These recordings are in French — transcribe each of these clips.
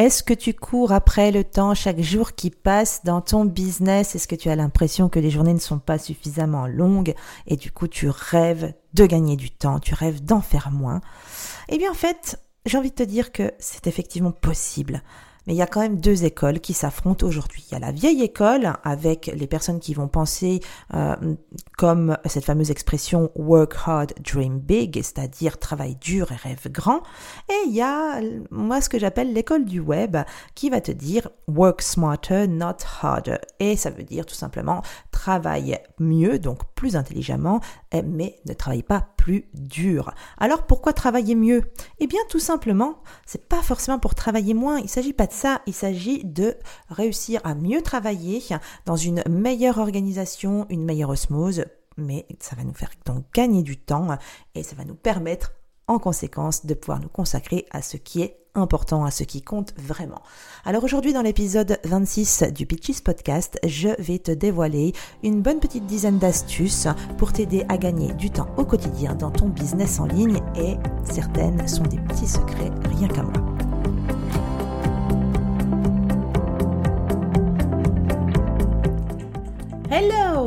Est-ce que tu cours après le temps chaque jour qui passe dans ton business? Est-ce que tu as l'impression que les journées ne sont pas suffisamment longues et du coup tu rêves de gagner du temps, tu rêves d'en faire moins? Eh bien en fait, j'ai envie de te dire que c'est effectivement possible. Mais il y a quand même deux écoles qui s'affrontent aujourd'hui. Il y a la vieille école avec les personnes qui vont penser euh, comme cette fameuse expression work hard, dream big, c'est-à-dire travail dur et rêve grand. Et il y a moi ce que j'appelle l'école du web qui va te dire work smarter, not harder. Et ça veut dire tout simplement travaille mieux, donc plus intelligemment, mais ne travaille pas dur. Alors pourquoi travailler mieux? Eh bien tout simplement, c'est pas forcément pour travailler moins, il s'agit pas de ça, il s'agit de réussir à mieux travailler dans une meilleure organisation, une meilleure osmose, mais ça va nous faire donc gagner du temps et ça va nous permettre en conséquence de pouvoir nous consacrer à ce qui est important, à ce qui compte vraiment. Alors aujourd'hui dans l'épisode 26 du Pitches Podcast, je vais te dévoiler une bonne petite dizaine d'astuces pour t'aider à gagner du temps au quotidien dans ton business en ligne et certaines sont des petits secrets rien qu'à moi.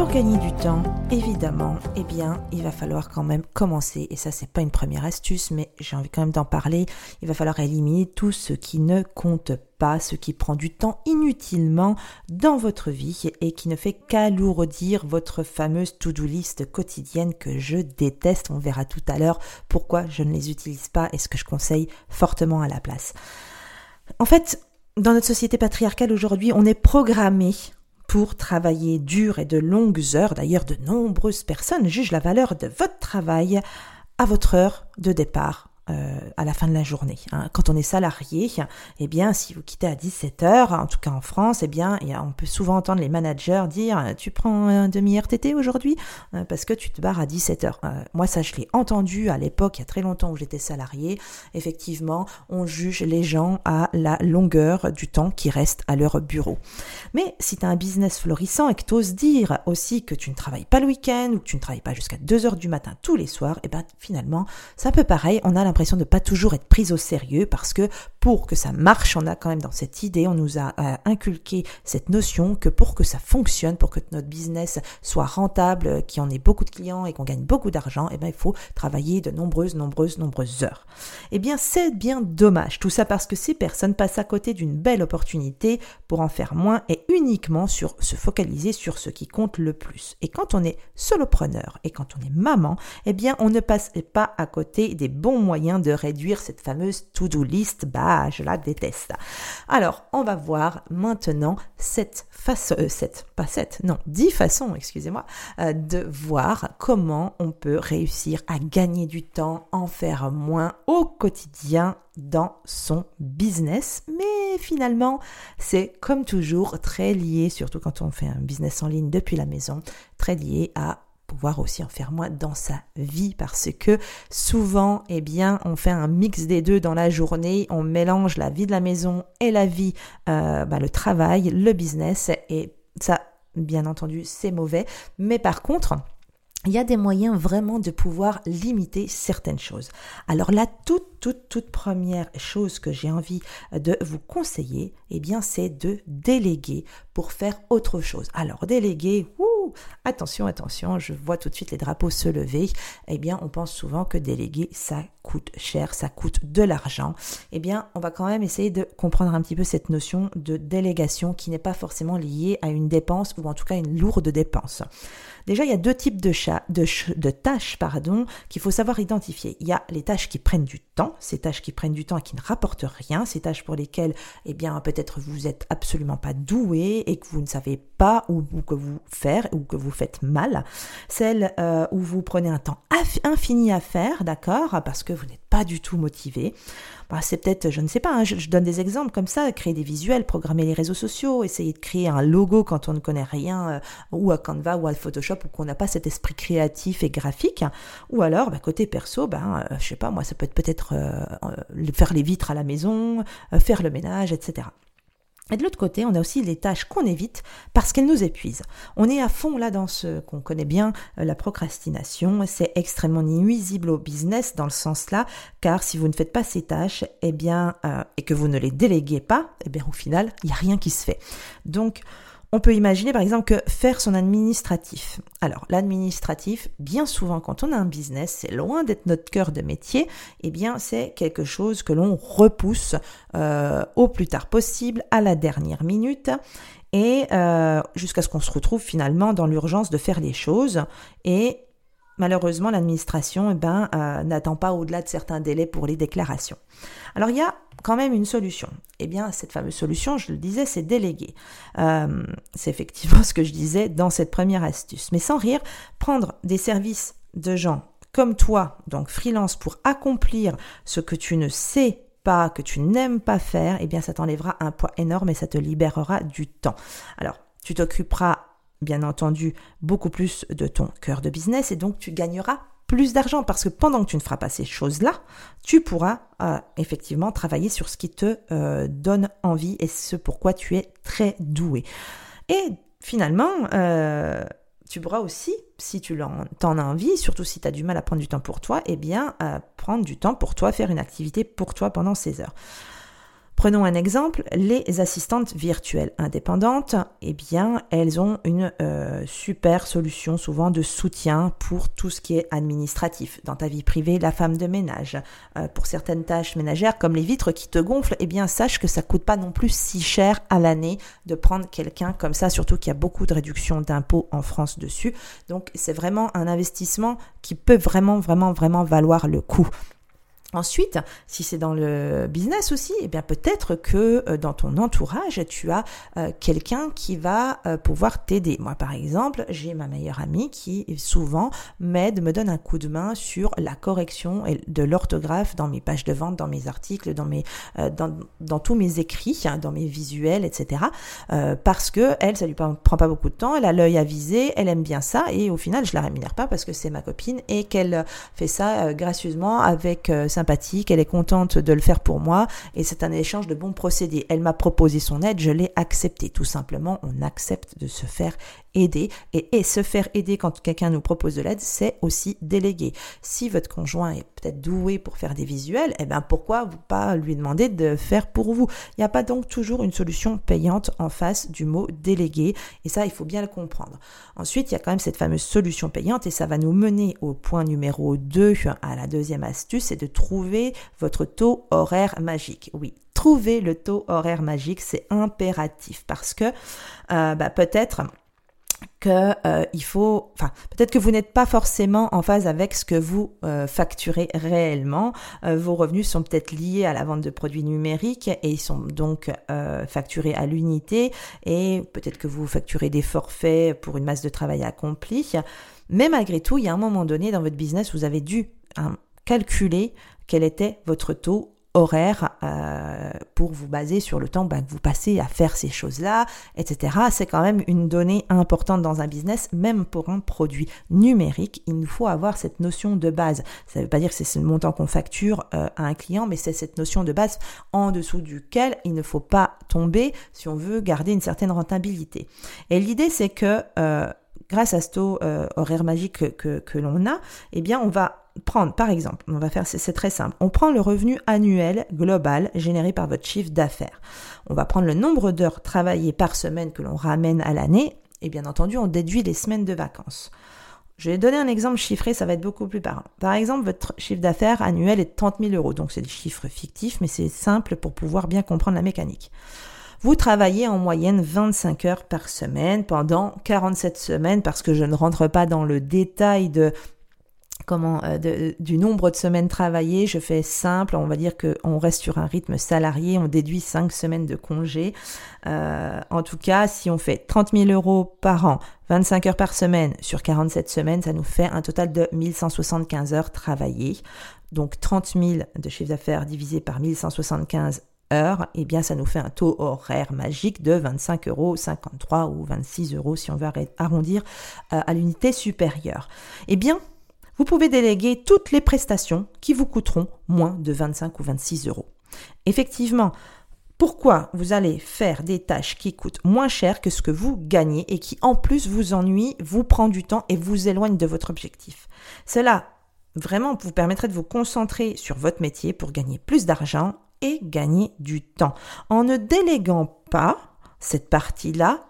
Pour gagner du temps, évidemment, eh bien, il va falloir quand même commencer, et ça c'est pas une première astuce, mais j'ai envie quand même d'en parler, il va falloir éliminer tout ce qui ne compte pas, ce qui prend du temps inutilement dans votre vie et qui ne fait qu'alourdir votre fameuse to-do list quotidienne que je déteste. On verra tout à l'heure pourquoi je ne les utilise pas et ce que je conseille fortement à la place. En fait, dans notre société patriarcale aujourd'hui, on est programmé pour travailler dur et de longues heures. D'ailleurs, de nombreuses personnes jugent la valeur de votre travail à votre heure de départ euh, à la fin de la journée. Hein. Quand on est salarié, eh bien, si vous quittez à 17 heures, en tout cas en France, eh bien, on peut souvent entendre les managers dire tu prends un demi RTT aujourd'hui euh, parce que tu te barres à 17 heures. Euh, moi, ça, je l'ai entendu à l'époque, il y a très longtemps où j'étais salarié. Effectivement, on juge les gens à la longueur du temps qui reste à leur bureau. Mais si tu as un business florissant et que tu oses dire aussi que tu ne travailles pas le week-end ou que tu ne travailles pas jusqu'à 2 heures du matin tous les soirs, eh ben, finalement, c'est un peu pareil. On a l'impression de ne pas toujours être prise au sérieux parce que pour que ça marche, on a quand même dans cette idée, on nous a euh, inculqué cette notion que pour que ça fonctionne, pour que notre business soit rentable, qu'il y en ait beaucoup de clients et qu'on gagne beaucoup d'argent, eh bien, il faut travailler de nombreuses, nombreuses, nombreuses heures. Eh bien, c'est bien dommage. Tout ça parce que ces personnes passent à côté d'une belle opportunité pour en faire moins et uniquement sur se focaliser sur ce qui compte le plus. Et quand on est solopreneur et quand on est maman, eh bien, on ne passe pas à côté des bons moyens de réduire cette fameuse to-do list. Bah, je la déteste. Alors, on va voir maintenant cette façon, euh, pas cette, non, dix façons, excusez-moi, euh, de voir comment on peut réussir à gagner du temps, en faire moins au quotidien dans son business. Mais finalement, c'est comme toujours très lié, surtout quand on fait un business en ligne depuis la maison, très lié à pouvoir aussi en faire moins dans sa vie parce que souvent, eh bien, on fait un mix des deux dans la journée, on mélange la vie de la maison et la vie, euh, bah, le travail, le business et ça, bien entendu, c'est mauvais. Mais par contre, il y a des moyens vraiment de pouvoir limiter certaines choses. Alors la toute toute toute première chose que j'ai envie de vous conseiller, eh bien c'est de déléguer pour faire autre chose. Alors déléguer, attention, attention, je vois tout de suite les drapeaux se lever. Eh bien, on pense souvent que déléguer, ça coûte cher, ça coûte de l'argent. Eh bien, on va quand même essayer de comprendre un petit peu cette notion de délégation qui n'est pas forcément liée à une dépense ou en tout cas une lourde dépense. Déjà, il y a deux types de, de, tâches pardon, qu'il faut savoir identifier. Il y a les tâches qui prennent du temps, ces tâches qui prennent du temps et qui ne rapportent rien, ces tâches pour lesquelles, eh bien, peut-être vous n'êtes absolument pas doué et que vous ne savez pas ou, que vous faire ou que vous faites mal. Celles euh, où vous prenez un temps infini à faire, d'accord, parce que vous n'êtes pas du tout motivé. Bah, c'est peut-être, je ne sais pas, hein, je, donne des exemples comme ça, créer des visuels, programmer les réseaux sociaux, essayer de créer un logo quand on ne connaît rien, euh, ou à Canva ou à Photoshop, ou qu'on n'a pas cet esprit créatif et graphique. Ou alors, bah, côté perso, ben, euh, je sais pas, moi, ça peut être peut-être euh, faire les vitres à la maison, faire le ménage, etc. Et de l'autre côté, on a aussi les tâches qu'on évite parce qu'elles nous épuisent. On est à fond là dans ce qu'on connaît bien, euh, la procrastination. C'est extrêmement nuisible au business dans le sens là, car si vous ne faites pas ces tâches, eh bien, euh, et que vous ne les déléguez pas, eh bien, au final, il n'y a rien qui se fait. Donc, on peut imaginer par exemple que faire son administratif. Alors l'administratif, bien souvent quand on a un business, c'est loin d'être notre cœur de métier, eh bien c'est quelque chose que l'on repousse euh, au plus tard possible, à la dernière minute, et euh, jusqu'à ce qu'on se retrouve finalement dans l'urgence de faire les choses. Et malheureusement l'administration eh ben, euh, n'attend pas au-delà de certains délais pour les déclarations. Alors il y a quand même une solution. Eh bien, cette fameuse solution, je le disais, c'est déléguer. Euh, c'est effectivement ce que je disais dans cette première astuce. Mais sans rire, prendre des services de gens comme toi, donc freelance, pour accomplir ce que tu ne sais pas, que tu n'aimes pas faire, eh bien, ça t'enlèvera un poids énorme et ça te libérera du temps. Alors, tu t'occuperas bien entendu beaucoup plus de ton cœur de business et donc tu gagneras plus d'argent parce que pendant que tu ne feras pas ces choses-là, tu pourras euh, effectivement travailler sur ce qui te euh, donne envie et ce pourquoi tu es très doué. Et finalement, euh, tu pourras aussi, si tu en, as envie, surtout si tu as du mal à prendre du temps pour toi, eh bien, prendre du temps pour toi, faire une activité pour toi pendant ces heures. Prenons un exemple, les assistantes virtuelles indépendantes, eh bien, elles ont une euh, super solution souvent de soutien pour tout ce qui est administratif. Dans ta vie privée, la femme de ménage. Euh, pour certaines tâches ménagères comme les vitres qui te gonflent, eh bien, sache que ça coûte pas non plus si cher à l'année de prendre quelqu'un comme ça, surtout qu'il y a beaucoup de réductions d'impôts en France dessus. Donc, c'est vraiment un investissement qui peut vraiment, vraiment, vraiment valoir le coup. Ensuite, si c'est dans le business aussi, eh bien peut-être que euh, dans ton entourage, tu as euh, quelqu'un qui va euh, pouvoir t'aider. Moi, par exemple, j'ai ma meilleure amie qui souvent m'aide, me donne un coup de main sur la correction de l'orthographe dans mes pages de vente, dans mes articles, dans mes, dans, dans, tous mes écrits, hein, dans mes visuels, etc. parce que elle, ça lui prend pas beaucoup de temps, elle a l'œil avisé, elle aime bien ça, et au final, je la rémunère pas parce que c'est ma copine et qu'elle fait ça gracieusement avec sa elle est contente de le faire pour moi et c'est un échange de bons procédés. Elle m'a proposé son aide, je l'ai accepté. Tout simplement, on accepte de se faire aider et, se faire aider quand quelqu'un nous propose de l'aide, c'est aussi déléguer. Si votre conjoint est peut-être doué pour faire des visuels, eh ben pourquoi vous pas lui demander de faire pour vous? Il n'y a pas donc toujours une solution payante en face du mot déléguer et ça il faut bien le comprendre. Ensuite, il y a quand même cette fameuse solution payante et ça va nous mener au point numéro 2 à la deuxième astuce, c'est de trouver votre taux horaire magique. Oui, trouver le taux horaire magique, c'est impératif parce que euh, bah, peut-être que euh, il faut, enfin peut-être que vous n'êtes pas forcément en phase avec ce que vous euh, facturez réellement. Euh, vos revenus sont peut-être liés à la vente de produits numériques et ils sont donc facturés à l'unité et peut-être que vous facturez des forfaits pour une masse de travail accomplie. Mais malgré tout, il y a un moment donné dans votre business, vous avez dû hein, calculer quel était votre taux horaire euh, pour vous baser sur le temps que vous passez à faire ces choses-là, etc. C'est quand même une donnée importante dans un business, même pour un produit numérique. Il nous faut avoir cette notion de base. Ça ne veut pas dire que c'est le montant qu'on facture euh, à un client, mais c'est cette notion de base en dessous duquel il ne faut pas tomber si on veut garder une certaine rentabilité. Et l'idée, c'est que euh, grâce à ce taux horaire magique que, que l'on a, eh bien, on va prendre, par exemple, on va faire, c'est très simple, on prend le revenu annuel global généré par votre chiffre d'affaires. On va prendre le nombre d'heures travaillées par semaine que l'on ramène à l'année Et bien entendu, on déduit les semaines de vacances. Je vais donner un exemple chiffré, ça va être beaucoup plus parlant. Par exemple, votre chiffre d'affaires annuel est de 30 000 euros. Donc c'est des chiffres fictifs, mais c'est simple pour pouvoir bien comprendre la mécanique. Vous travaillez en moyenne 25 heures par semaine pendant 47 semaines parce que je ne rentre pas dans le détail de euh, du nombre de semaines travaillées, je fais simple, on va dire qu'on reste sur un rythme salarié, on déduit 5 semaines de congé. Euh, en tout cas, si on fait 30 000 euros par an, 25 heures par semaine sur 47 semaines, ça nous fait un total de 1175 heures travaillées. Donc 30 000 de chiffre d'affaires divisé par 1175 heures, eh bien ça nous fait un taux horaire magique de 25,53 euros ou 26 euros si on veut arrondir euh, à l'unité supérieure. Eh bien, vous pouvez déléguer toutes les prestations qui vous coûteront moins de 25 ou 26 euros. Effectivement, pourquoi vous allez faire des tâches qui coûtent moins cher que ce que vous gagnez et qui en plus vous ennuient, vous prend du temps et vous éloigne de votre objectif? Cela vraiment vous permettrait de vous concentrer sur votre métier pour gagner plus d'argent et gagner du temps. En ne déléguant pas cette partie-là,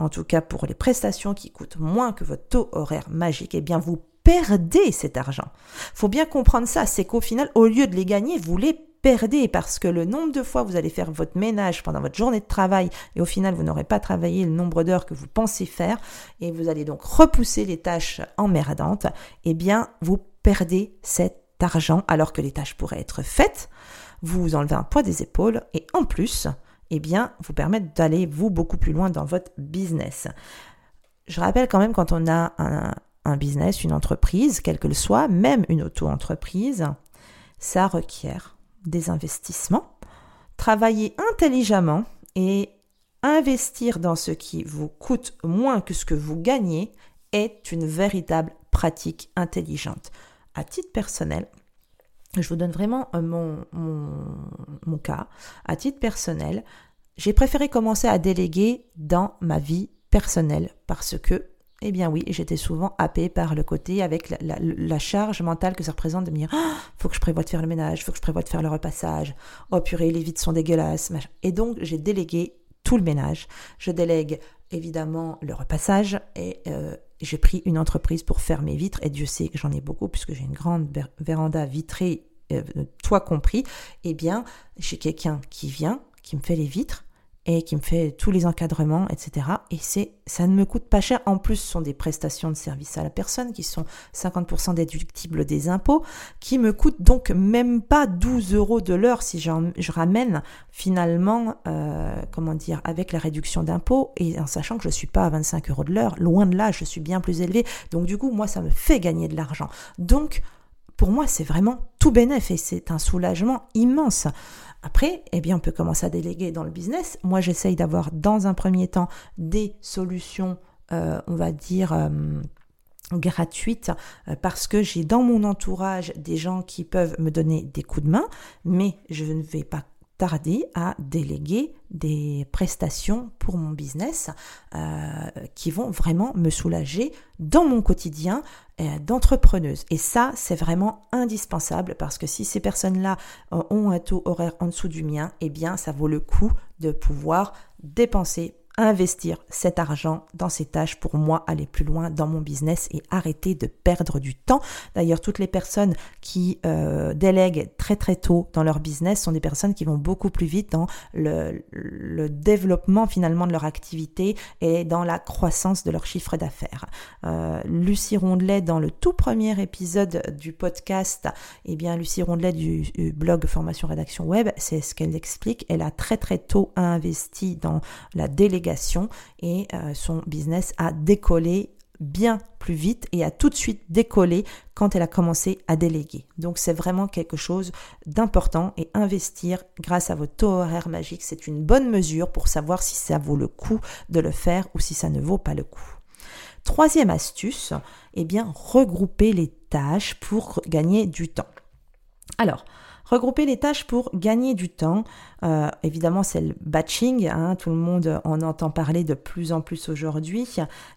en tout cas pour les prestations qui coûtent moins que votre taux horaire magique, eh bien vous perdez cet argent. Faut bien comprendre ça, c'est qu'au final, au lieu de les gagner, vous les perdez parce que le nombre de fois vous allez faire votre ménage pendant votre journée de travail et au final vous n'aurez pas travaillé le nombre d'heures que vous pensez faire et vous allez donc repousser les tâches emmerdantes, eh bien vous perdez cet argent alors que les tâches pourraient être faites, vous enlevez un poids des épaules et en plus, eh bien vous permettre d'aller vous beaucoup plus loin dans votre business. Je rappelle quand même quand on a un, business, une entreprise, quelle que le soit, même une auto-entreprise, ça requiert des investissements. Travailler intelligemment et investir dans ce qui vous coûte moins que ce que vous gagnez est une véritable pratique intelligente. À titre personnel, je vous donne vraiment euh, mon, mon, mon cas. À titre personnel, j'ai préféré commencer à déléguer dans ma vie personnelle parce que eh bien oui, j'étais souvent happée par le côté avec la, charge mentale que ça représente de me dire oh, faut que je prévoie de faire le ménage, faut que je prévoie de faire le repassage. Oh purée, les vitres sont dégueulasses. Et donc j'ai délégué tout le ménage. Je délègue évidemment le repassage et euh, j'ai pris une entreprise pour faire mes vitres et Dieu sait que j'en ai beaucoup puisque j'ai une grande véranda vitrée, euh, toi compris. Eh bien, j'ai quelqu'un qui vient, qui me fait les vitres et qui me fait tous les encadrements, etc. Et c'est, ça ne me coûte pas cher. En plus, ce sont des prestations de service à la personne qui sont 50% déductibles des impôts, qui me coûtent donc même pas 12 euros de l'heure si je ramène finalement, euh, comment dire, avec la réduction d'impôts et en sachant que je suis pas à 25 euros de l'heure. Loin de là, je suis bien plus élevé. Donc du coup, moi, ça me fait gagner de l'argent. Donc, pour moi, c'est vraiment tout bénéf et c'est un soulagement immense. Après, eh bien, on peut commencer à déléguer dans le business. Moi, j'essaye d'avoir dans un premier temps des solutions, euh, on va dire, euh, gratuites euh, parce que j'ai dans mon entourage des gens qui peuvent me donner des coups de main, mais je ne vais pas tarder à déléguer des prestations pour mon business euh, qui vont vraiment me soulager dans mon quotidien euh, d'entrepreneuse. Et ça, c'est vraiment indispensable parce que si ces personnes-là euh, ont un taux horaire en dessous du mien, eh bien, ça vaut le coup de pouvoir dépenser investir cet argent dans ces tâches pour moi aller plus loin dans mon business et arrêter de perdre du temps. D'ailleurs, toutes les personnes qui euh, délèguent très très tôt dans leur business sont des personnes qui vont beaucoup plus vite dans le, développement finalement de leur activité et dans la croissance de leur chiffre d'affaires. Euh, Lucie Rondelet, dans le tout premier épisode du podcast, eh bien Lucie Rondelet du, du blog Formation Rédaction Web, c'est ce qu'elle explique. Elle a très très tôt investi dans la délégation et euh, son business a décollé bien plus vite et a tout de suite décollé quand elle a commencé à déléguer. Donc c'est vraiment quelque chose d'important et investir grâce à votre taux horaire magique, c'est une bonne mesure pour savoir si ça vaut le coup de le faire ou si ça ne vaut pas le coup. Troisième astuce, eh bien regrouper les tâches pour gagner du temps. Alors, Regrouper les tâches pour gagner du temps. Euh, évidemment, c'est le batching. Hein, tout le monde en entend parler de plus en plus aujourd'hui.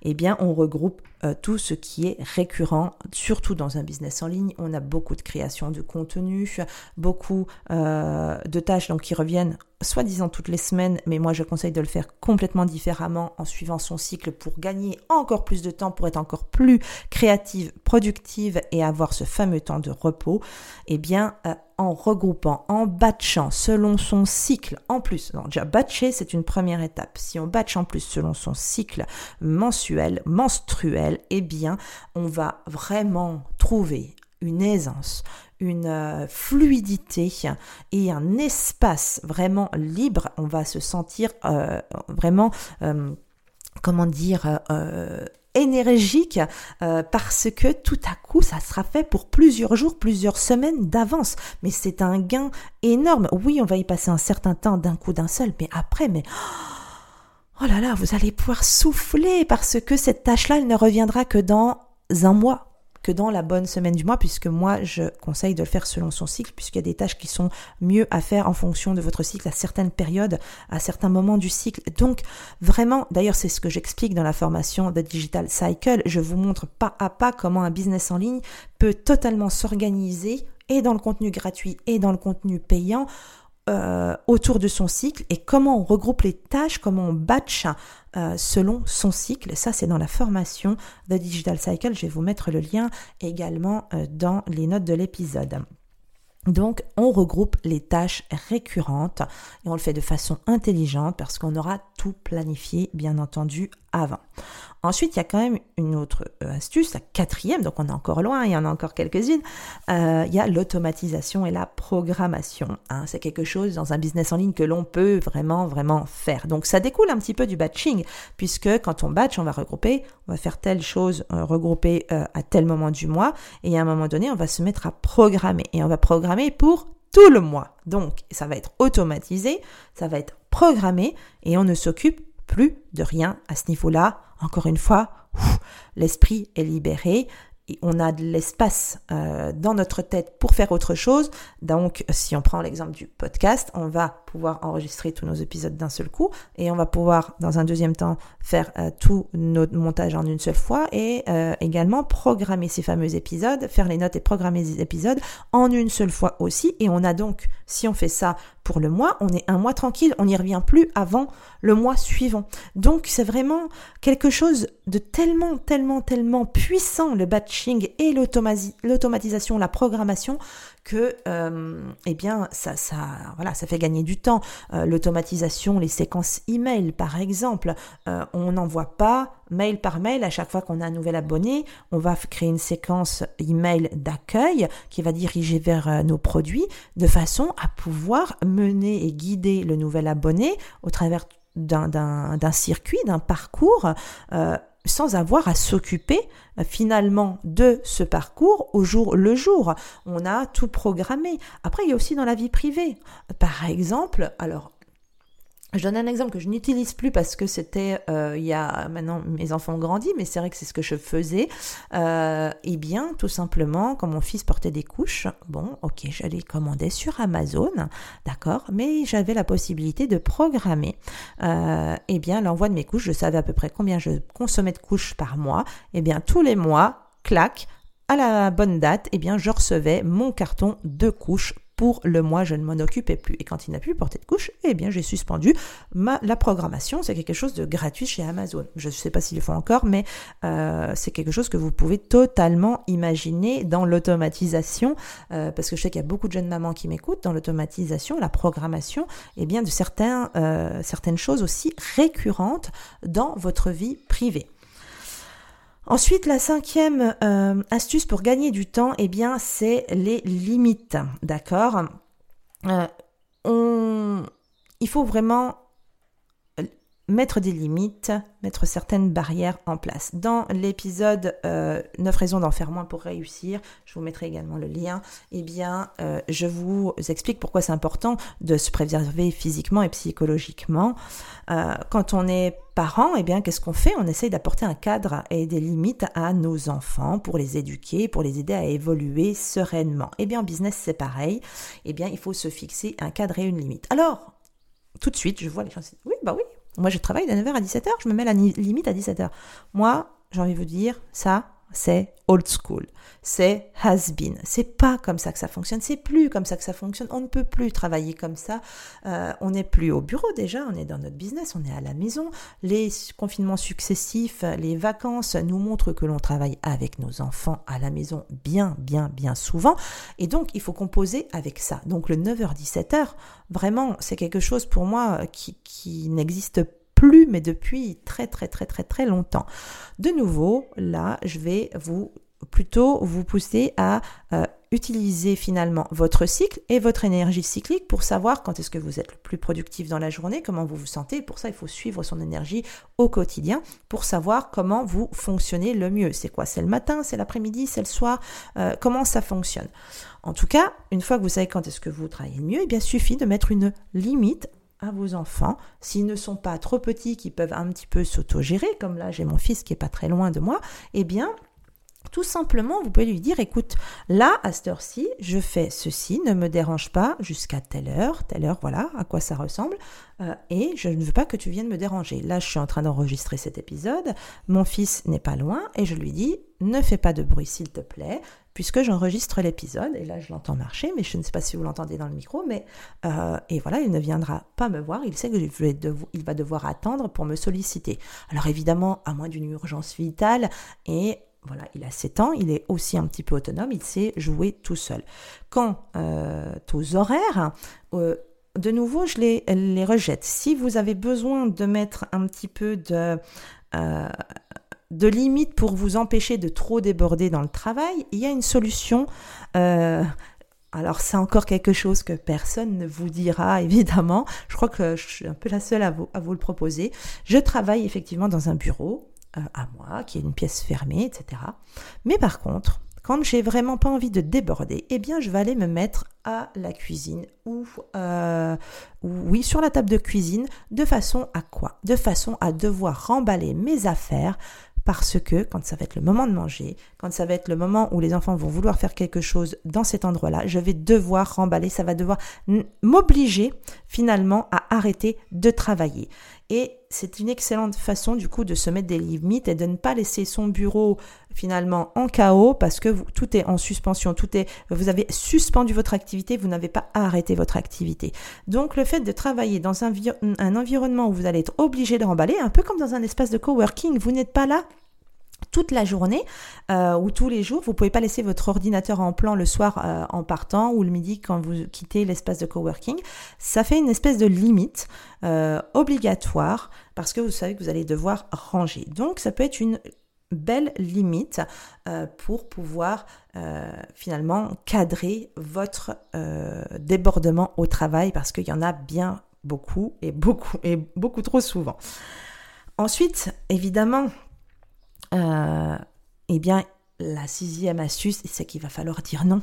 Eh bien, on regroupe euh, tout ce qui est récurrent, surtout dans un business en ligne. On a beaucoup de création de contenu, beaucoup euh, de tâches donc qui reviennent soi-disant toutes les semaines, mais moi je conseille de le faire complètement différemment en suivant son cycle pour gagner encore plus de temps, pour être encore plus créative, productive et avoir ce fameux temps de repos, eh bien en regroupant, en batchant selon son cycle en plus. Non, déjà batcher c'est une première étape. Si on batch en plus selon son cycle mensuel, menstruel, eh bien on va vraiment trouver une aisance, une euh, fluidité et un espace vraiment libre. On va se sentir euh, vraiment, euh, comment dire, énergique parce que tout à coup ça sera fait pour plusieurs jours, plusieurs semaines d'avance. Mais c'est un gain énorme. Oui, on va y passer un certain temps d'un coup d'un seul, mais après, mais oh là là, vous allez pouvoir souffler parce que cette tâche-là, elle ne reviendra que dans un mois que dans la bonne semaine du mois, puisque moi, je conseille de le faire selon son cycle, puisqu'il y a des tâches qui sont mieux à faire en fonction de votre cycle à certaines périodes, à certains moments du cycle. Donc, vraiment, d'ailleurs, c'est ce que j'explique dans la formation de Digital Cycle. Je vous montre pas à pas comment un business en ligne peut totalement s'organiser et dans le contenu gratuit et dans le contenu payant euh, autour de son cycle et comment on regroupe les tâches, comment on batch euh, selon son cycle. Ça, c'est dans la formation de Digital Cycle. Je vais vous mettre le lien également euh, dans les notes de l'épisode. Donc, on regroupe les tâches récurrentes et on le fait de façon intelligente parce qu'on aura tout planifié, bien entendu, avant. Ensuite, il y a quand même une autre euh, astuce, la quatrième, donc on est encore loin, il y en a encore quelques-unes, euh, il y a l'automatisation et la programmation. Hein. C'est quelque chose dans un business en ligne que l'on peut vraiment, vraiment faire. Donc ça découle un petit peu du batching, puisque quand on batch, on va regrouper, on va faire telle chose euh, regrouper à tel moment du mois, et à un moment donné, on va se mettre à programmer, et on va programmer pour tout le mois. Donc, ça va être automatisé, ça va être programmé, et on ne s'occupe plus de rien à ce niveau-là. Encore une fois, l'esprit est libéré et on a de l'espace euh, dans notre tête pour faire autre chose. Donc, si on prend l'exemple du podcast, on va enregistrer tous nos épisodes d'un seul coup et on va pouvoir, dans un deuxième temps, faire euh, tout notre montage en une seule fois et euh, également programmer ces fameux épisodes, faire les notes et programmer les épisodes en une seule fois aussi. Et on a donc, si on fait ça pour le mois, on est un mois tranquille, on n'y revient plus avant le mois suivant. Donc c'est vraiment quelque chose de tellement, tellement, tellement puissant, le batching et l'automatisation, la programmation, que euh, eh bien ça ça voilà ça fait gagner du temps. Euh, l'automatisation les séquences email par exemple euh, on n'envoie pas mail par mail. À chaque fois qu'on a un nouvel abonné on va créer une séquence email d'accueil qui va diriger vers nos produits de façon à pouvoir mener et guider le nouvel abonné au travers d'un circuit, d'un parcours, sans avoir à s'occuper euh, finalement de ce parcours au jour le jour. On a tout programmé. Après, il y a aussi dans la vie privée. Par exemple, alors je donne un exemple que je n'utilise plus parce que c'était euh, il y a maintenant mes enfants ont grandi, mais c'est vrai que c'est ce que je faisais. Euh, eh bien, tout simplement, quand mon fils portait des couches, bon, ok, j'allais commander sur Amazon, d'accord, mais j'avais la possibilité de programmer. Euh, eh bien, l'envoi de mes couches, je savais à peu près combien je consommais de couches par mois. Eh bien, tous les mois, clac, à la bonne date, eh bien, je recevais mon carton de couches pour le mois, je ne m'en occupais plus. Et quand il n'a plus porté de couche, eh bien, j'ai suspendu ma, la programmation. C'est quelque chose de gratuit chez Amazon. Je ne sais pas s'ils le font encore, mais euh, c'est quelque chose que vous pouvez totalement imaginer dans l'automatisation, euh, parce que je sais qu'il y a beaucoup de jeunes mamans qui m'écoutent, dans l'automatisation, la programmation, eh bien, de euh, certaines choses aussi récurrentes dans votre vie privée. Ensuite, la cinquième euh, astuce pour gagner du temps, eh bien, c'est les limites. D'accord? Euh. Il faut vraiment mettre des limites, mettre certaines barrières en place. Dans l'épisode 9 euh, raisons d'en faire moins pour réussir, je vous mettrai également le lien, eh bien, euh, je vous explique pourquoi c'est important de se préserver physiquement et psychologiquement. Euh, quand on est parent, eh bien, qu'est-ce qu'on fait? On essaye d'apporter un cadre et des limites à nos enfants pour les éduquer, pour les aider à évoluer sereinement. Eh bien, en business, c'est pareil. Eh bien, il faut se fixer un cadre et une limite. Alors, tout de suite, je vois les gens oui, bah oui, moi, je travaille de 9h à 17h, je me mets la limite à 17h. Moi, j'ai envie de vous dire, ça, c'est old school, c'est has been. C'est pas comme ça que ça fonctionne, c'est plus comme ça que ça fonctionne. On ne peut plus travailler comme ça. Euh, on n'est plus au bureau déjà, on est dans notre business, on est à la maison. Les confinements successifs, les vacances nous montrent que l'on travaille avec nos enfants à la maison bien, bien, bien souvent. Et donc, il faut composer avec ça. Donc, le 9h-17h, vraiment, c'est quelque chose pour moi qui, qui n'existe pas plus, mais depuis très très très très très longtemps. De nouveau, là, je vais vous plutôt vous pousser à euh, utiliser finalement votre cycle et votre énergie cyclique pour savoir quand est-ce que vous êtes le plus productif dans la journée, comment vous vous sentez. Pour ça, il faut suivre son énergie au quotidien pour savoir comment vous fonctionnez le mieux. C'est quoi? C'est le matin, c'est l'après-midi, c'est le soir? Euh, Comment ça fonctionne? En tout cas, une fois que vous savez quand est-ce que vous travaillez le mieux, eh bien, il suffit de mettre une limite à vos enfants. S'ils ne sont pas trop petits, qui peuvent un petit peu s'autogérer, comme là j'ai mon fils qui est pas très loin de moi, eh bien tout simplement, vous pouvez lui dire, écoute, là, à cette heure-ci, je fais ceci, ne me dérange pas jusqu'à telle heure, telle heure, voilà à quoi ça ressemble, euh, et je ne veux pas que tu viennes me déranger. Là, je suis en train d'enregistrer cet épisode, mon fils n'est pas loin, et je lui dis, ne fais pas de bruit, s'il te plaît, puisque j'enregistre l'épisode, et là, je l'entends marcher, mais je ne sais pas si vous l'entendez dans le micro, mais, euh, et voilà, il ne viendra pas me voir, il sait qu'il va devoir attendre pour me solliciter. Alors évidemment, à moins d'une urgence vitale, et voilà, il a 7 ans, il est aussi un petit peu autonome, il sait jouer tout seul. Quant euh, aux horaires, euh, de nouveau, je les, rejette. Si vous avez besoin de mettre un petit peu de, euh, de limite pour vous empêcher de trop déborder dans le travail, il y a une solution. alors c'est encore quelque chose que personne ne vous dira, évidemment. Je crois que je suis un peu la seule à vous, à vous le proposer. Je travaille effectivement dans un bureau à moi, qui est une pièce fermée, etc. Mais par contre, quand j'ai vraiment pas envie de déborder, eh bien, je vais aller me mettre à la cuisine ou, euh, oui, sur la table de cuisine, de façon à quoi? De façon à devoir remballer mes affaires parce que quand ça va être le moment de manger, quand ça va être le moment où les enfants vont vouloir faire quelque chose dans cet endroit-là, je vais devoir remballer, ça va devoir m'obliger finalement à arrêter de travailler. Et c'est une excellente façon du coup de se mettre des limites et de ne pas laisser son bureau finalement en chaos parce que tout est en suspension, tout est, vous avez suspendu votre activité, vous n'avez pas arrêté votre activité. Donc le fait de travailler dans un, un environnement où vous allez être obligé de remballer, un peu comme dans un espace de coworking, vous n'êtes pas là toute la journée euh, ou tous les jours. Vous pouvez pas laisser votre ordinateur en plan le soir euh, en partant ou le midi quand vous quittez l'espace de coworking. Ça fait une espèce de limite euh, obligatoire parce que vous savez que vous allez devoir ranger. Donc ça peut être une belle limite pour pouvoir finalement cadrer votre débordement au travail parce qu'il y en a bien beaucoup et beaucoup et beaucoup trop souvent. Ensuite, évidemment, euh, eh bien, la sixième astuce, c'est qu'il va falloir dire non.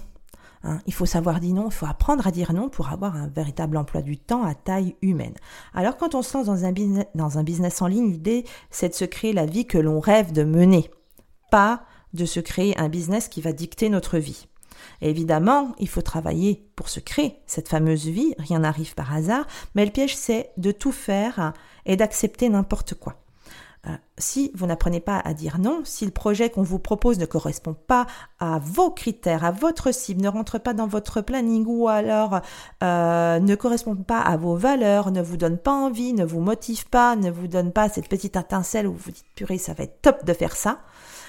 Hein. il faut savoir dire non, il faut apprendre à dire non pour avoir un véritable emploi du temps à taille humaine. Alors quand on se lance dans un business, dans un business en ligne, l'idée c'est de se créer la vie que l'on rêve de mener, pas de se créer un business qui va dicter notre vie. évidemment, il faut travailler pour se créer cette fameuse vie, rien n'arrive par hasard, mais le piège c'est de tout faire et d'accepter n'importe quoi. Euh, si vous n'apprenez pas à dire non, si le projet qu'on vous propose ne correspond pas à vos critères, à votre cible, ne rentre pas dans votre planning ou alors euh, ne correspond pas à vos valeurs, ne vous donne pas envie, ne vous motive pas, ne vous donne pas cette petite étincelle où vous dites purée, ça va être top de faire ça,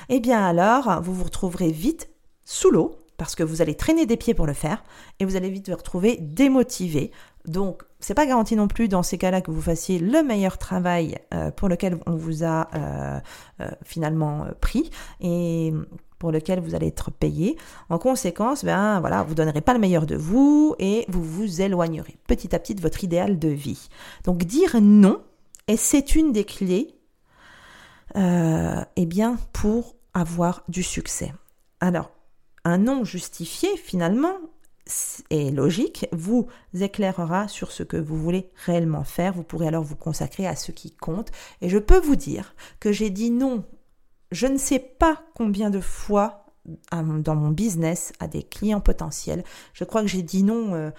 eh bien alors vous vous retrouverez vite sous l'eau parce que vous allez traîner des pieds pour le faire et vous allez vite vous retrouver démotivé. Donc, c'est pas garanti non plus dans ces cas-là que vous fassiez le meilleur travail euh, pour lequel on vous a euh, euh, finalement pris et pour lequel vous allez être payé. En conséquence, ben voilà, vous donnerez pas le meilleur de vous et vous vous éloignerez petit à petit de votre idéal de vie. Donc dire non, et c'est une des clés, eh bien pour avoir du succès. Alors un non justifié, finalement, et logique, vous éclairera sur ce que vous voulez réellement faire. Vous pourrez alors vous consacrer à ce qui compte. Et je peux vous dire que j'ai dit non, je ne sais pas combien de fois dans mon business à des clients potentiels. Je crois que j'ai dit non euh,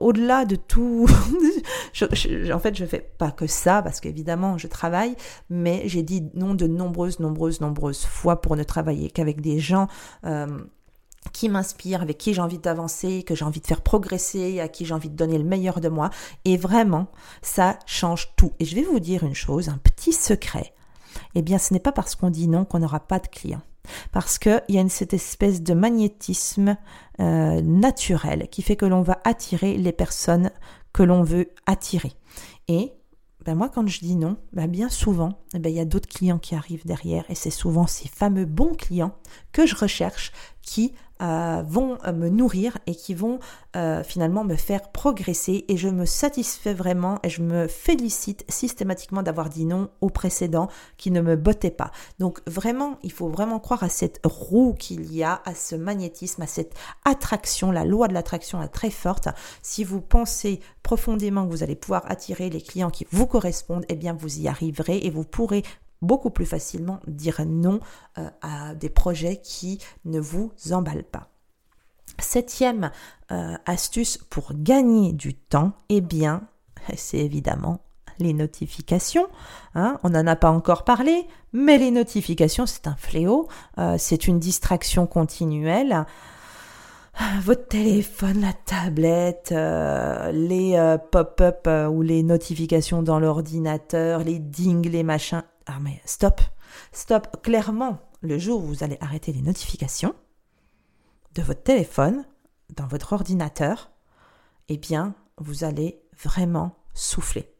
au-delà de tout. en fait, je fais pas que ça parce qu'évidemment, je travaille, mais j'ai dit non de nombreuses, nombreuses, nombreuses fois pour ne travailler qu'avec des gens. Euh, qui m'inspirent, avec qui j'ai envie d'avancer, que j'ai envie de faire progresser, à qui j'ai envie de donner le meilleur de moi. Et vraiment, ça change tout. Et je vais vous dire une chose, un petit secret. Eh bien, ce n'est pas parce qu'on dit non qu'on n'aura pas de clients parce qu'il y a cette espèce de magnétisme euh, naturel qui fait que l'on va attirer les personnes que l'on veut attirer. Et ben moi, quand je dis non, ben bien souvent, eh ben il y a d'autres clients qui arrivent derrière et c'est souvent ces fameux bons clients que je recherche qui euh, vont euh, me nourrir et qui vont euh, finalement me faire progresser et je me satisfais vraiment et je me félicite systématiquement d'avoir dit non au précédent qui ne me bottait pas. Donc vraiment, il faut vraiment croire à cette roue qu'il y a, à ce magnétisme, à cette attraction. La loi de l'attraction est très forte. Si vous pensez profondément que vous allez pouvoir attirer les clients qui vous correspondent, eh bien vous y arriverez et vous pourrez beaucoup plus facilement dire non euh, à des projets qui ne vous emballent pas. Septième euh, astuce pour gagner du temps, eh bien, c'est évidemment les notifications. Hein. On n'en a pas encore parlé, mais les notifications, c'est un fléau, euh, c'est une distraction continuelle. Votre téléphone, la tablette, les pop-up ou les notifications dans l'ordinateur, les dings, les machins, ah mais stop, stop. Clairement, le jour où vous allez arrêter les notifications de votre téléphone, dans votre ordinateur, eh bien, vous allez vraiment souffler.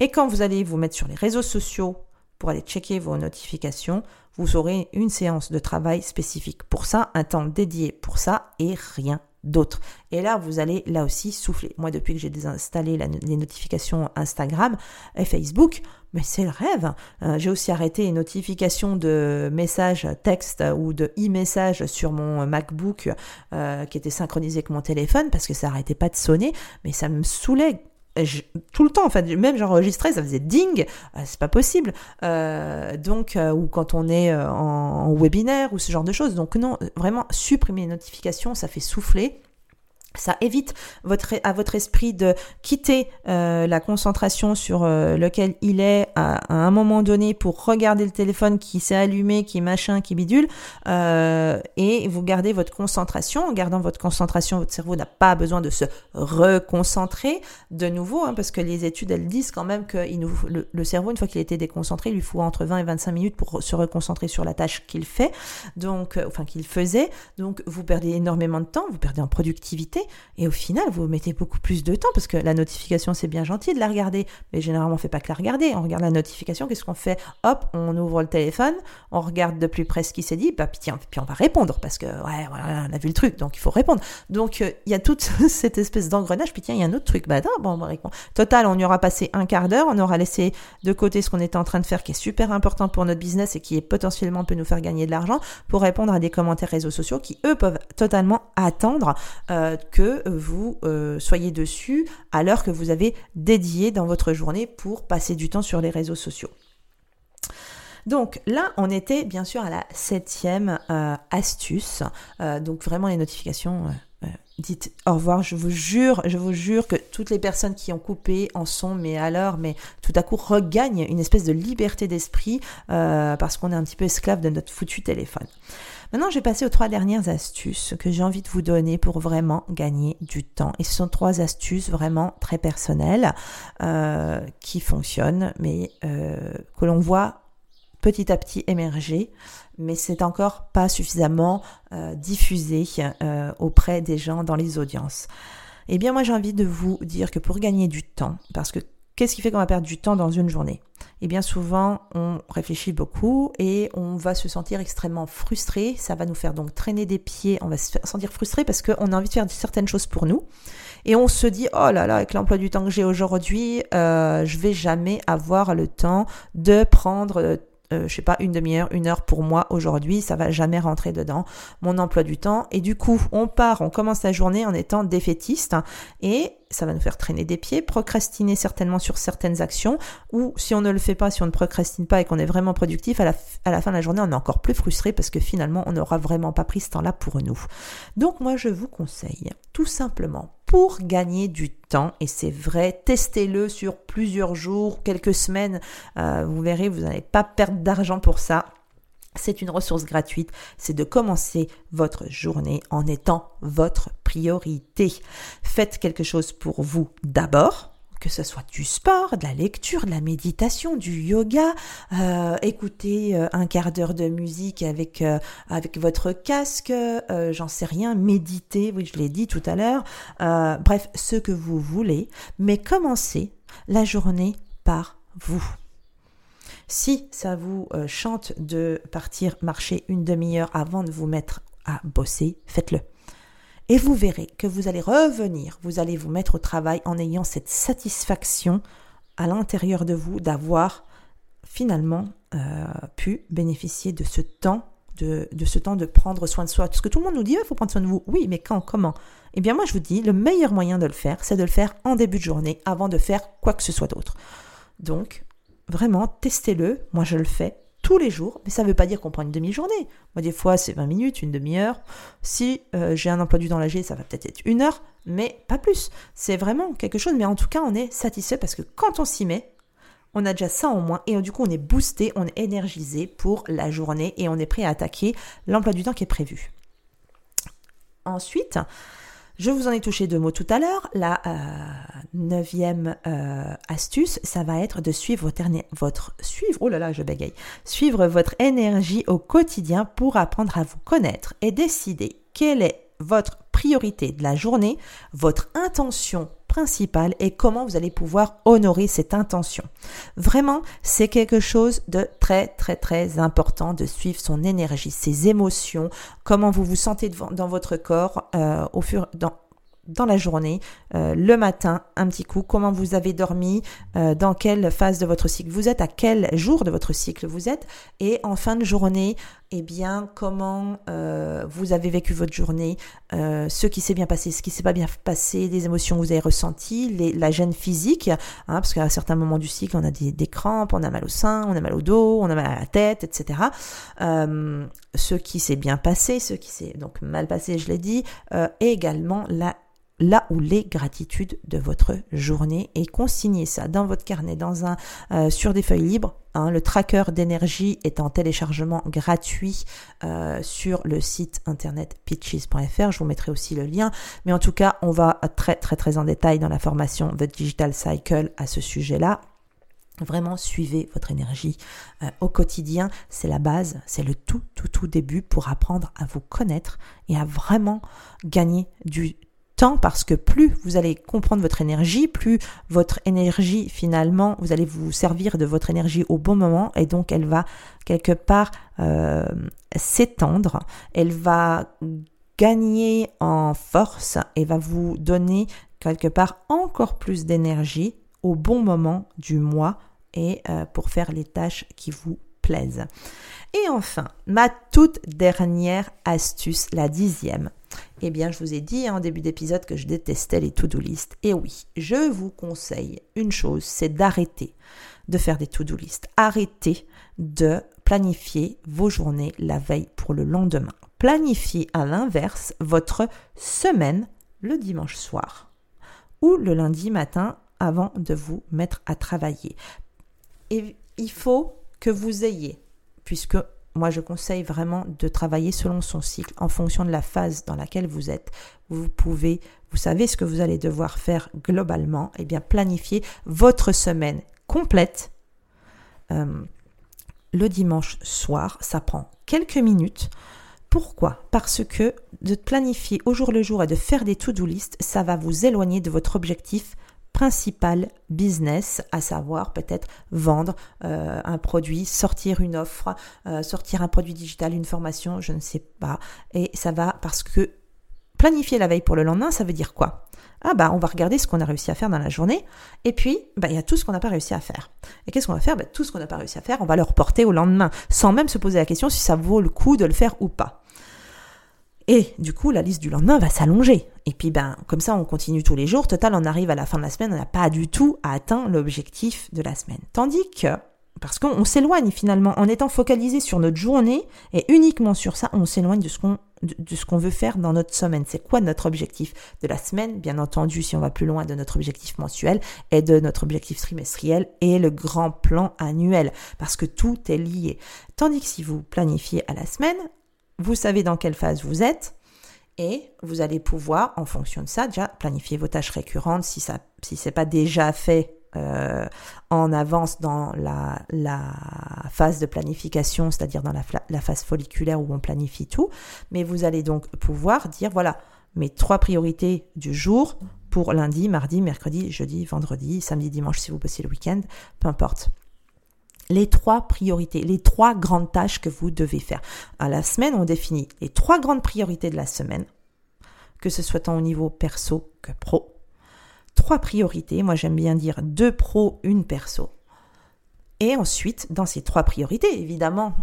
Et quand vous allez vous mettre sur les réseaux sociaux pour aller checker vos notifications, vous aurez une séance de travail spécifique pour ça, un temps dédié pour ça et rien d'autres. Et là, vous allez là aussi souffler. Moi, depuis que j'ai désinstallé les notifications Instagram et Facebook, mais c'est le rêve. Euh, j'ai aussi arrêté les notifications de messages texte ou de e-messages sur mon MacBook euh, qui était synchronisé avec mon téléphone parce que ça arrêtait pas de sonner, mais ça me saoulait tout le temps, en fait, même j'enregistrais, ça faisait ding, euh, c'est pas possible. donc, ou quand on est en, en, webinaire ou ce genre de choses. Donc non, vraiment supprimer les notifications, ça fait souffler. Ça évite votre, à votre esprit de quitter euh, la concentration sur euh, lequel il est à, un moment donné pour regarder le téléphone qui s'est allumé, qui machin, qui bidule, euh, et vous gardez votre concentration. En gardant votre concentration, votre cerveau n'a pas besoin de se reconcentrer de nouveau, hein, parce que les études elles disent quand même que le, cerveau, une fois qu'il a été déconcentré, il lui faut entre 20 et 25 minutes pour se reconcentrer sur la tâche qu'il fait, donc enfin qu'il faisait. Donc vous perdez énormément de temps, vous perdez en productivité et au final, vous mettez beaucoup plus de temps parce que la notification, c'est bien gentil de la regarder, mais généralement, on fait pas que la regarder. On regarde la notification, qu'est-ce qu'on fait Hop, on ouvre le téléphone, on regarde de plus près ce qui s'est dit, bah, puis, puis on va répondre parce que, ouais, voilà, on a vu le truc, donc il faut répondre. Donc, euh, il y a toute cette espèce d'engrenage, puis tiens, il y a un autre truc. Bah, non, bon, bon, Total, on y aura passé un quart d'heure, on aura laissé de côté ce qu'on était en train de faire qui est super important pour notre business et qui est potentiellement peut nous faire gagner de l'argent pour répondre à des commentaires réseaux sociaux qui, eux, peuvent totalement attendre euh, que vous euh, soyez dessus à l'heure que vous avez dédié dans votre journée pour passer du temps sur les réseaux sociaux. Donc là, on était bien sûr à la septième euh, astuce. Euh, donc vraiment les notifications. dites au revoir, je vous jure, je vous jure que toutes les personnes qui ont coupé en sont, mais alors, mais tout à coup regagnent une espèce de liberté d'esprit parce qu'on est un petit peu esclave de notre foutu téléphone. Maintenant, je vais passer aux trois dernières astuces que j'ai envie de vous donner pour vraiment gagner du temps. Et ce sont trois astuces vraiment très personnelles euh, qui fonctionnent, mais euh, que l'on voit petit à petit émerger, mais c'est encore pas suffisamment euh, diffusé auprès des gens dans les audiences. Eh bien, moi, j'ai envie de vous dire que pour gagner du temps, parce que Qu'est-ce qui fait qu'on va perdre du temps dans une journée? Eh bien souvent, on réfléchit beaucoup et on va se sentir extrêmement frustré. Ça va nous faire donc traîner des pieds. On va se sentir frustré parce qu'on a envie de faire certaines choses pour nous. Et on se dit, oh là là, avec l'emploi du temps que j'ai aujourd'hui, euh, je vais jamais avoir le temps de prendre euh, je sais pas, une demi-heure, une heure pour moi aujourd'hui, ça va jamais rentrer dedans, mon emploi du temps. Et du coup, on part, on commence la journée en étant défaitiste et ça va nous faire traîner des pieds, procrastiner certainement sur certaines actions, ou si on ne le fait pas, si on ne procrastine pas et qu'on est vraiment productif, à la, à la fin de la journée, on est encore plus frustré parce que finalement, on n'aura vraiment pas pris ce temps-là pour nous. Donc moi, je vous conseille, tout simplement, pour gagner du temps, et c'est vrai, testez-le sur plusieurs jours, quelques semaines, euh, vous verrez, vous n'allez pas perdre d'argent pour ça. C'est une ressource gratuite, c'est de commencer votre journée en étant votre priorité. Faites quelque chose pour vous d'abord, que ce soit du sport, de la lecture, de la méditation, du yoga, euh, écoutez euh, un quart d'heure de musique avec euh, avec votre casque, j'en sais rien, méditer, oui je l'ai dit tout à l'heure, bref ce que vous voulez, mais commencez la journée par vous. Si ça vous euh, chante de partir marcher une demi-heure avant de vous mettre à bosser, faites-le. Et vous verrez que vous allez revenir, vous allez vous mettre au travail en ayant cette satisfaction à l'intérieur de vous d'avoir finalement euh, pu bénéficier de ce temps de, ce temps de prendre soin de soi. Parce que tout le monde nous dit, il faut prendre soin de vous. Oui, mais quand, comment? Eh bien, moi, je vous dis, le meilleur moyen de le faire, c'est de le faire en début de journée, avant de faire quoi que ce soit d'autre. Donc, Vraiment, testez-le. Moi, je le fais tous les jours, mais ça ne veut pas dire qu'on prend une demi-journée. Moi, des fois, c'est 20 minutes, une demi-heure. Si euh, j'ai un emploi du temps léger, ça va peut-être être une heure, mais pas plus. C'est vraiment quelque chose, mais en tout cas, on est satisfait parce que quand on s'y met, on a déjà ça en moins et du coup, on est boosté, on est énergisé pour la journée et on est prêt à attaquer l'emploi du temps qui est prévu. Ensuite, je vous en ai touché deux mots tout à l'heure. La euh, neuvième euh, astuce, ça va être de suivre votre, suivre, oh là, je bégaye, suivre votre énergie au quotidien pour apprendre à vous connaître et décider quelle est votre priorité de la journée, votre intention principale et comment vous allez pouvoir honorer cette intention. Vraiment, c'est quelque chose de très très très important de suivre son énergie, ses émotions, comment vous vous sentez dans votre corps euh, au fur dans dans la journée, euh, le matin, un petit coup, comment vous avez dormi, euh, dans quelle phase de votre cycle vous êtes, à quel jour de votre cycle vous êtes, et en fin de journée, eh bien, comment euh, vous avez vécu votre journée, ce qui s'est bien passé, ce qui s'est pas bien passé, des émotions que vous avez ressenties, les, la gêne physique, hein, parce qu'à certains moments du cycle, on a des, crampes, on a mal au sein, on a mal au dos, on a mal à la tête, etc. ce qui s'est bien passé, ce qui s'est donc mal passé, je l'ai dit, et également la là où les gratitudes de votre journée et consignez ça dans votre carnet, dans un, euh, sur des feuilles libres. Hein. le tracker d'énergie est en téléchargement gratuit euh, sur le site internet pitches.fr. Je vous mettrai aussi le lien. Mais en tout cas, on va très très très en détail dans la formation The Digital Cycle à ce sujet-là. Vraiment, suivez votre énergie euh, au quotidien. C'est la base, c'est le tout, tout, tout début pour apprendre à vous connaître et à vraiment gagner du parce que plus vous allez comprendre votre énergie, plus votre énergie finalement, vous allez vous servir de votre énergie au bon moment et donc elle va quelque part euh, s'étendre, elle va gagner en force et va vous donner quelque part encore plus d'énergie au bon moment du mois et euh, pour faire les tâches qui vous plaisent. Et enfin, ma toute dernière astuce, la dixième, eh bien, je vous ai dit en début d'épisode que je détestais les to-do list. Et oui, je vous conseille une chose, c'est d'arrêter de faire des to-do list. Arrêtez de planifier vos journées la veille pour le lendemain. Planifiez à l'inverse votre semaine le dimanche soir ou le lundi matin avant de vous mettre à travailler. Et il faut que vous ayez, puisque moi je conseille vraiment de travailler selon son cycle en fonction de la phase dans laquelle vous êtes. Vous pouvez, vous savez ce que vous allez devoir faire globalement, et eh bien planifier votre semaine complète. Euh, le dimanche soir, ça prend quelques minutes. Pourquoi? Parce que de planifier au jour le jour et de faire des to-do list, ça va vous éloigner de votre objectif principal business, à savoir peut-être vendre euh, un produit, sortir une offre, euh, sortir un produit digital, une formation, je ne sais pas. Et ça va parce que planifier la veille pour le lendemain, ça veut dire quoi? Ah bah on va regarder ce qu'on a réussi à faire dans la journée, et puis bah il y a tout ce qu'on n'a pas réussi à faire. Et qu'est-ce qu'on va faire? Bah, Tout ce qu'on n'a pas réussi à faire, on va le reporter au lendemain, sans même se poser la question si ça vaut le coup de le faire ou pas. Et du coup, la liste du lendemain va s'allonger. Et puis, ben, comme ça, on continue tous les jours. Total, on arrive à la fin de la semaine, on n'a pas du tout atteint l'objectif de la semaine. Tandis que, parce qu'on s'éloigne finalement, en étant focalisé sur notre journée et uniquement sur ça, on s'éloigne de ce qu'on de, ce qu'on veut faire dans notre semaine. C'est quoi notre objectif de la semaine? Bien entendu, si on va plus loin de notre objectif mensuel et de notre objectif trimestriel et le grand plan annuel, parce que tout est lié. Tandis que si vous planifiez à la semaine, vous savez dans quelle phase vous êtes, et vous allez pouvoir, en fonction de ça, déjà planifier vos tâches récurrentes si ça, si c'est pas déjà fait euh, en avance dans la, phase de planification, c'est-à-dire dans la, la, phase folliculaire où on planifie tout. Mais vous allez donc pouvoir dire, voilà, mes trois priorités du jour pour lundi, mardi, mercredi, jeudi, vendredi, samedi, dimanche si vous bossez le week-end, peu importe. Les trois priorités, les trois grandes tâches que vous devez faire. À la semaine, on définit les trois grandes priorités de la semaine, que ce soit tant au niveau perso que pro trois priorités. Moi, j'aime bien dire deux pros, une perso. Et ensuite, dans ces trois priorités, évidemment,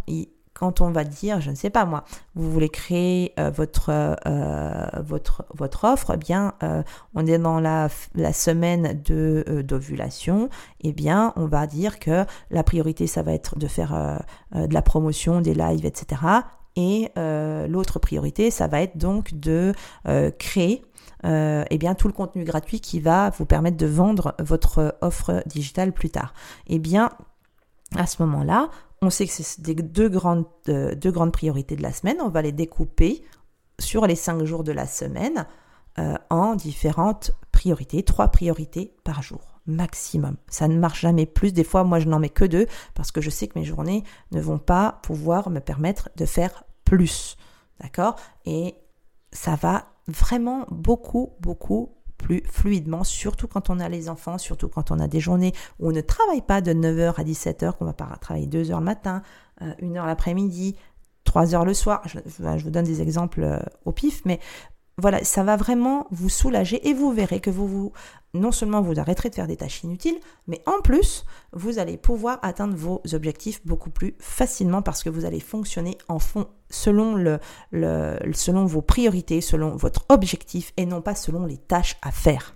quand on va dire, je ne sais pas moi, vous voulez créer euh, votre, euh, votre, votre offre, eh bien, euh, on est dans la, la semaine de d'ovulation, eh bien, on va dire que la priorité, ça va être de faire de la promotion, des lives, etc. Et l'autre priorité, ça va être donc de créer eh bien tout le contenu gratuit qui va vous permettre de vendre votre offre digitale plus tard. Eh bien, à ce moment-là, on sait que c'est des deux grandes, euh, deux grandes priorités de la semaine. On va les découper sur les cinq jours de la semaine euh, en différentes priorités, trois priorités par jour maximum. Ça ne marche jamais plus. Des fois, moi, je n'en mets que deux parce que je sais que mes journées ne vont pas pouvoir me permettre de faire plus. D'accord? Et ça va vraiment beaucoup, beaucoup plus fluidement, surtout quand on a les enfants, surtout quand on a des journées où on ne travaille pas de 9h à 17h, qu'on va pas travailler 2h le matin, 1h euh, l'après-midi, 3h le soir. Je, je, vous donne des exemples euh, au pif, mais voilà, ça va vraiment vous soulager et vous verrez que vous, vous non seulement vous arrêterez de faire des tâches inutiles, mais en plus, vous allez pouvoir atteindre vos objectifs beaucoup plus facilement parce que vous allez fonctionner en fond selon, selon vos priorités, selon votre objectif et non pas selon les tâches à faire.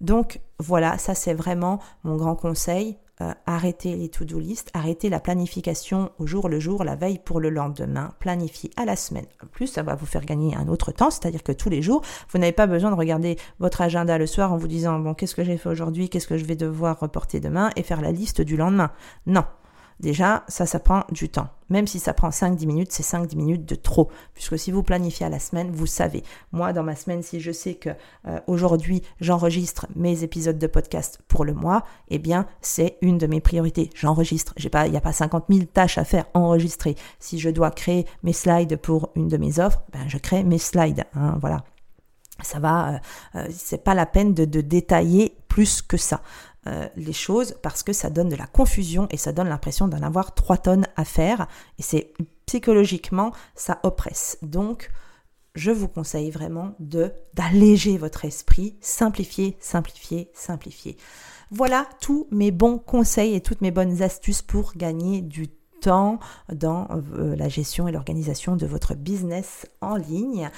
Donc voilà, ça c'est vraiment mon grand conseil. Euh, arrêtez les to-do list, arrêtez la planification au jour le jour, la veille pour le lendemain, planifiez à la semaine. En plus, ça va vous faire gagner un autre temps, c'est-à-dire que tous les jours, vous n'avez pas besoin de regarder votre agenda le soir en vous disant, bon, qu'est-ce que j'ai fait aujourd'hui, qu'est-ce que je vais devoir reporter demain et faire la liste du lendemain. Non, Déjà, ça, ça prend du temps. Même si ça prend 5-10 minutes, c'est 5-10 minutes de trop. Puisque si vous planifiez à la semaine, vous savez. Moi, dans ma semaine, si je sais que euh, aujourd'hui, j'enregistre mes épisodes de podcast pour le mois, eh bien, c'est une de mes priorités. J'enregistre. Il n'y a pas 50 000 tâches à faire. Enregistrer. Si je dois créer mes slides pour une de mes offres, ben, je crée mes slides. Hein, voilà ça va, euh, euh, c'est pas la peine de, de, détailler plus que ça. Euh, les choses parce que ça donne de la confusion et ça donne l'impression d'en avoir trois tonnes à faire et c'est psychologiquement ça oppresse. Donc je vous conseille vraiment de d'alléger votre esprit, simplifier, simplifier, simplifier. Voilà tous mes bons conseils et toutes mes bonnes astuces pour gagner du temps dans euh, la gestion et l'organisation de votre business en ligne.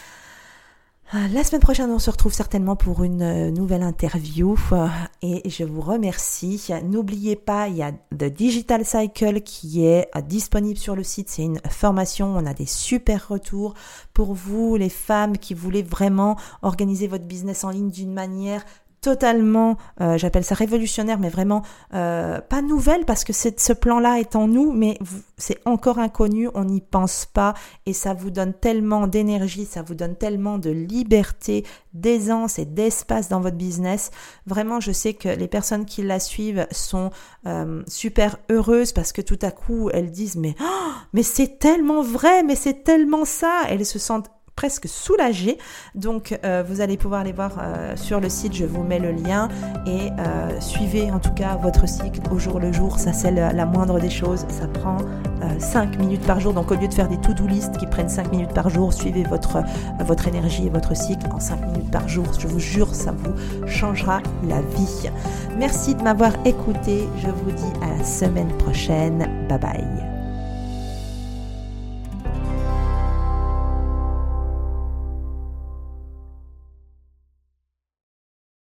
Euh, la semaine prochaine, on se retrouve certainement pour une euh, nouvelle interview euh, et je vous remercie. N'oubliez pas, il y a The Digital Cycle qui est disponible sur le site. C'est une formation. On a des super retours pour vous, les femmes qui voulez vraiment organiser votre business en ligne d'une manière totalement, euh, j'appelle ça révolutionnaire, mais vraiment euh, pas nouvelle parce que ce plan-là est en nous, mais c'est encore inconnu, on n'y pense pas et ça vous donne tellement d'énergie, ça vous donne tellement de liberté, d'aisance et d'espace dans votre business. Vraiment, je sais que les personnes qui la suivent sont euh, super heureuses parce que tout à coup elles disent mais oh, mais c'est tellement vrai, mais c'est tellement ça. Elles se sentent presque soulagée. Donc vous allez pouvoir les voir sur le site, je vous mets le lien et suivez en tout cas votre cycle au jour le jour, ça c'est la, moindre des choses, ça prend 5 minutes par jour. Donc au lieu de faire des to-do list qui prennent 5 minutes par jour, suivez votre, votre énergie et votre cycle en 5 minutes par jour. Je vous jure, ça vous changera la vie. Merci de m'avoir écouté. Je vous dis à la semaine prochaine. Bye bye.